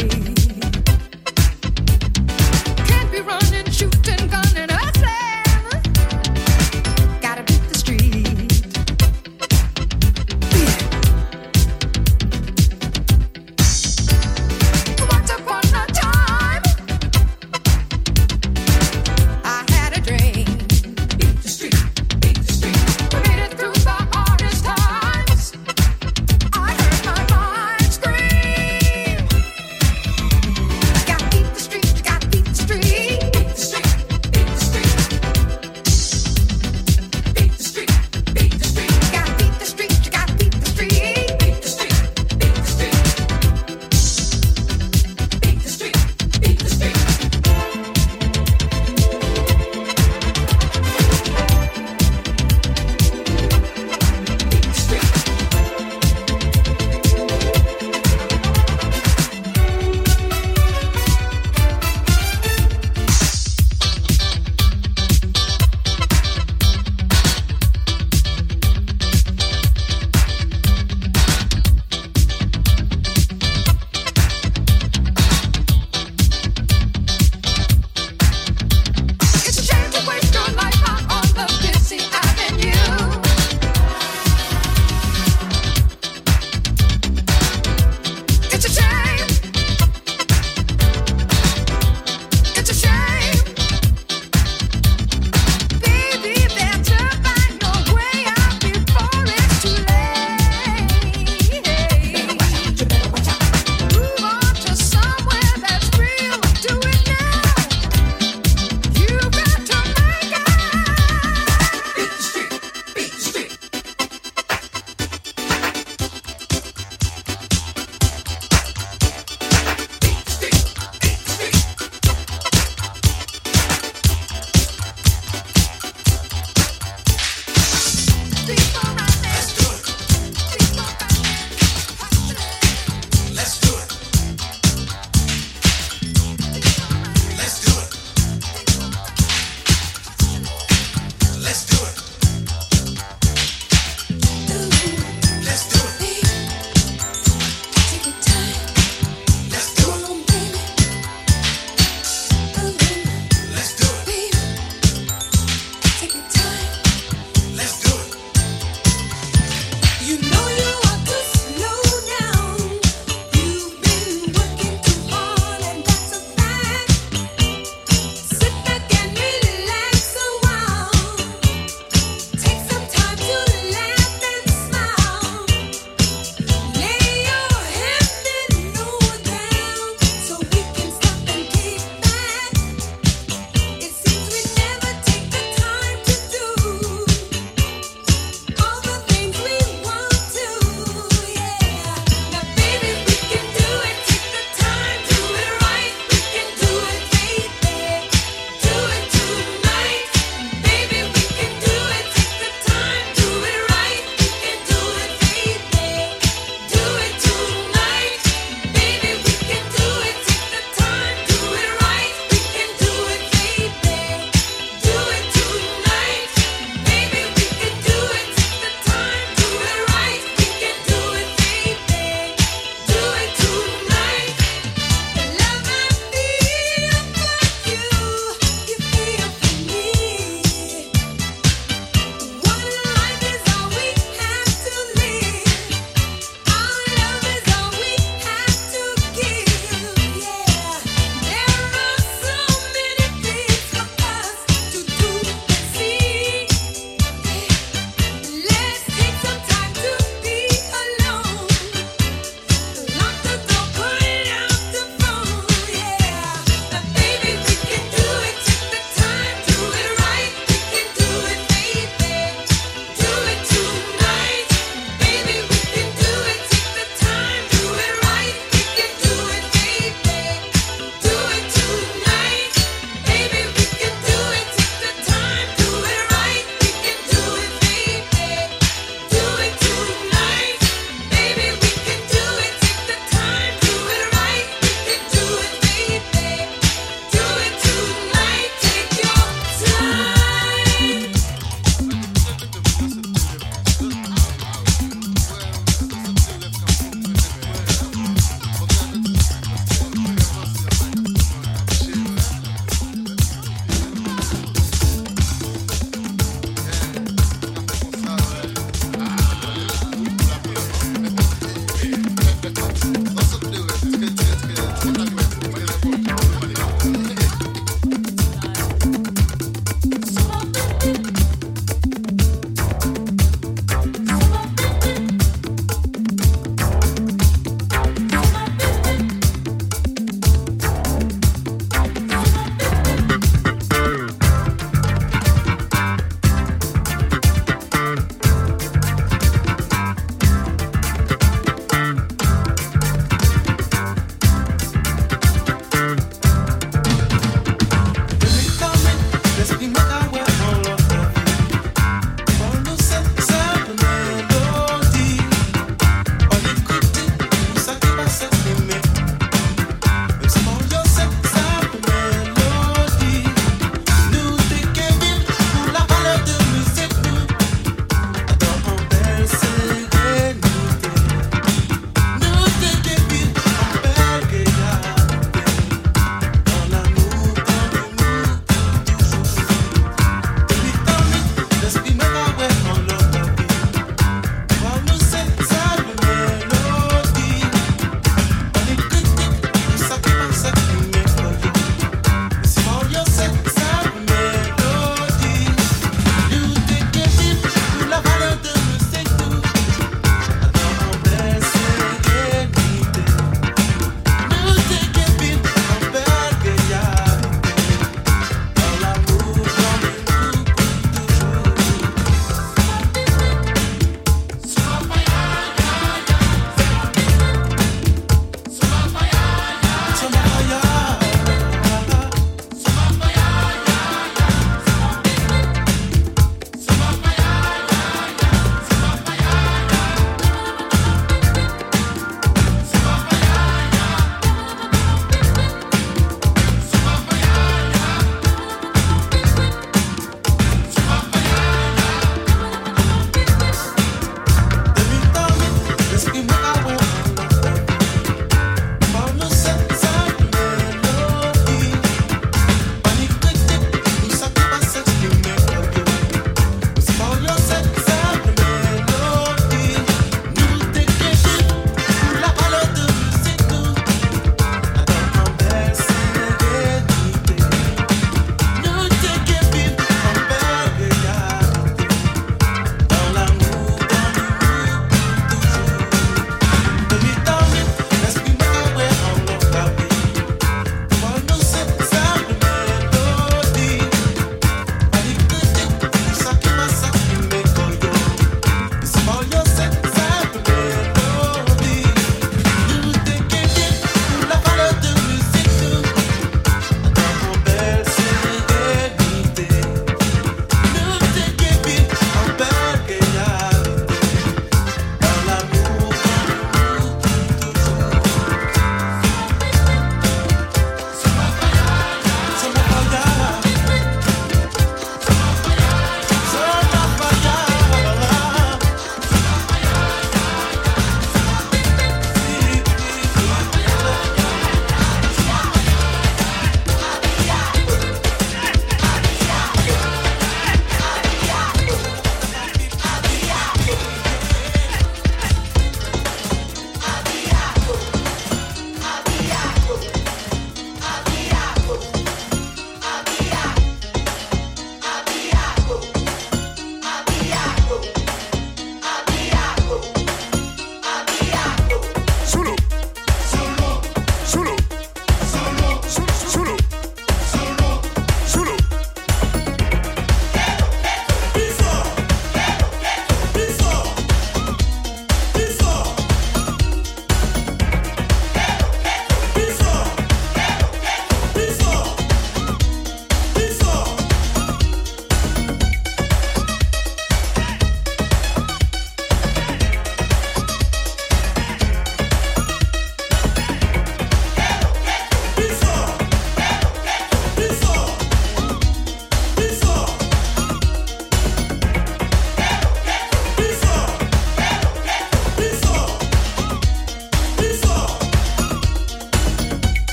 away.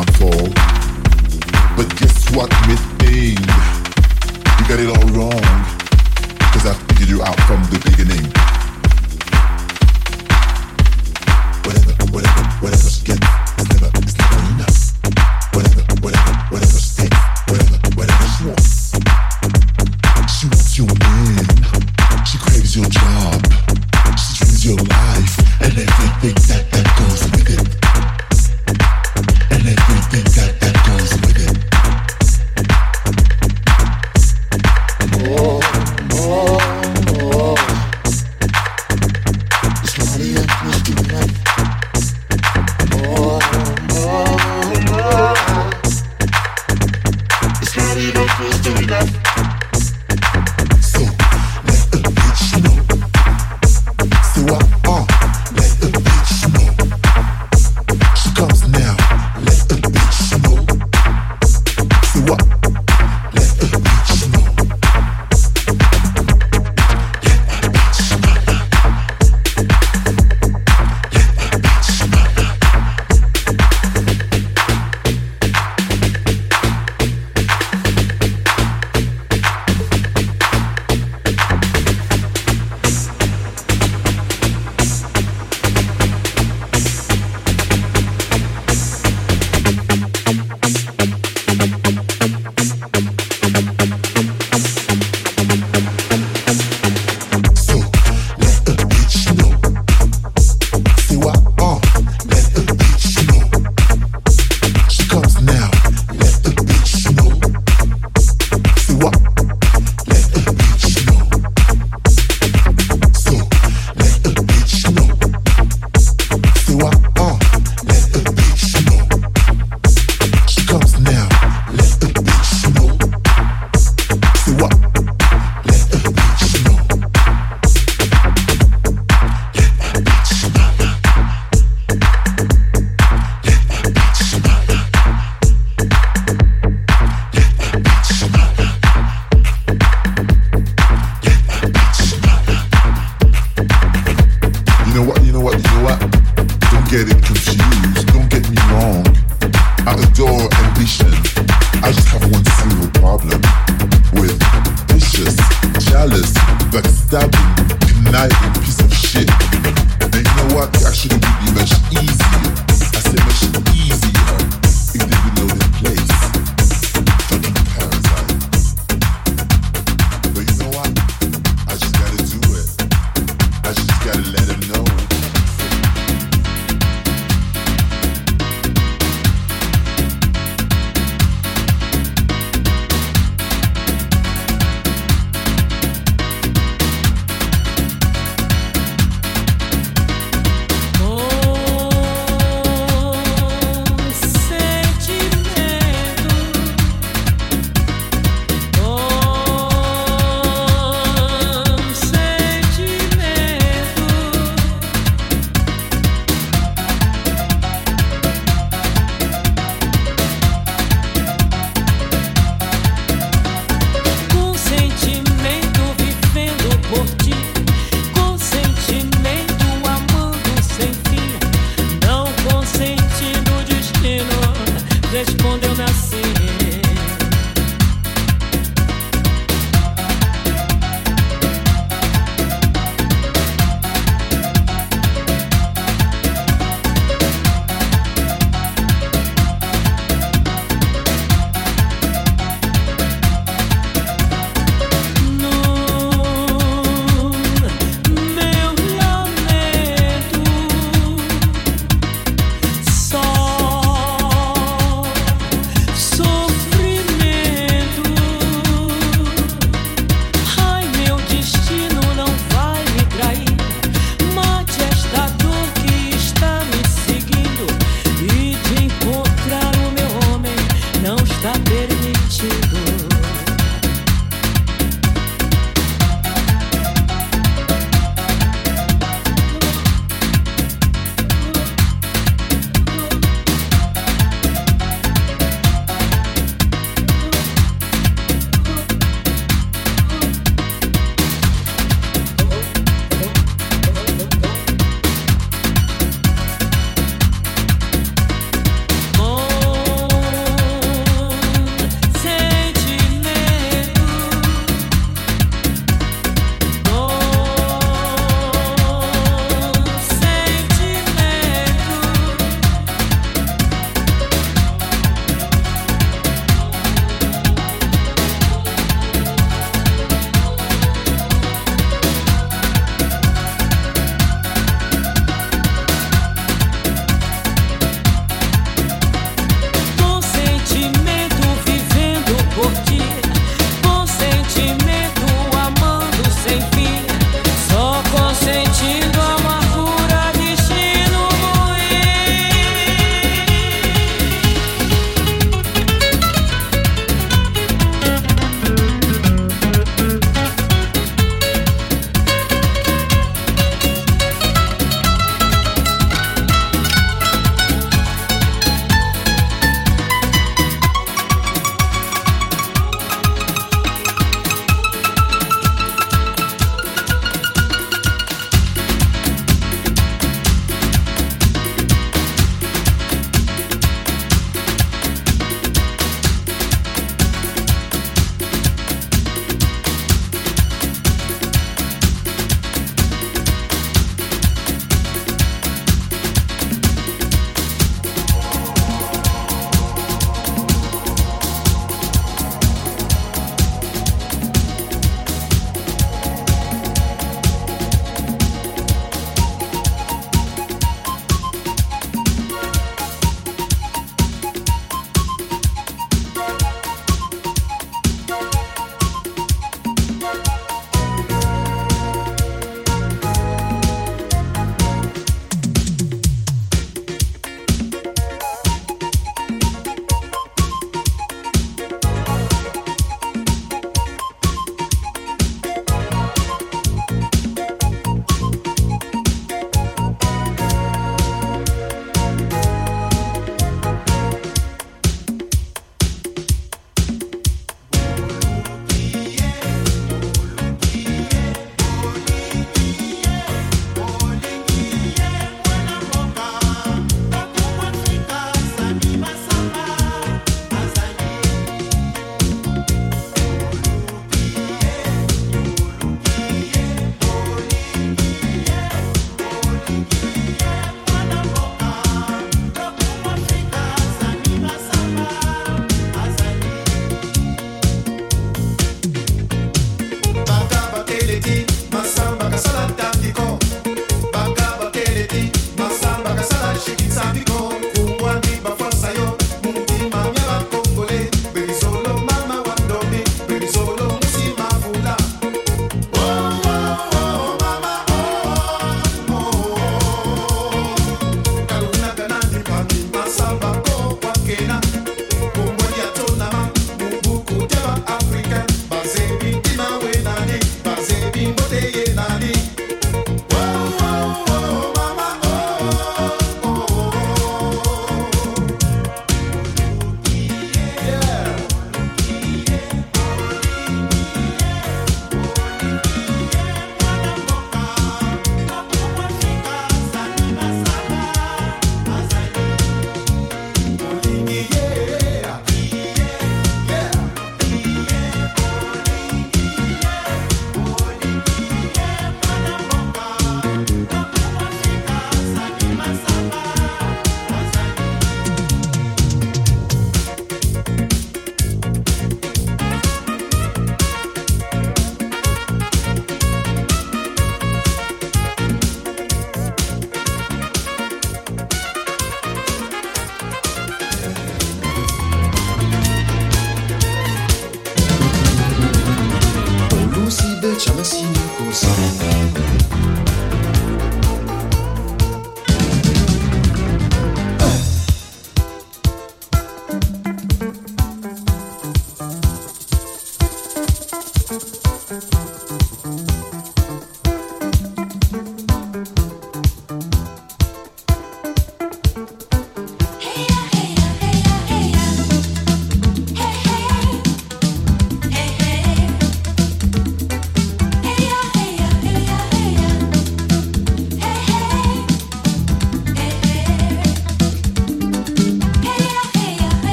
downfall. But guess what, Miss Thing? You got it all wrong. Cause I figured you out from the beginning. Whatever, whatever, whatever.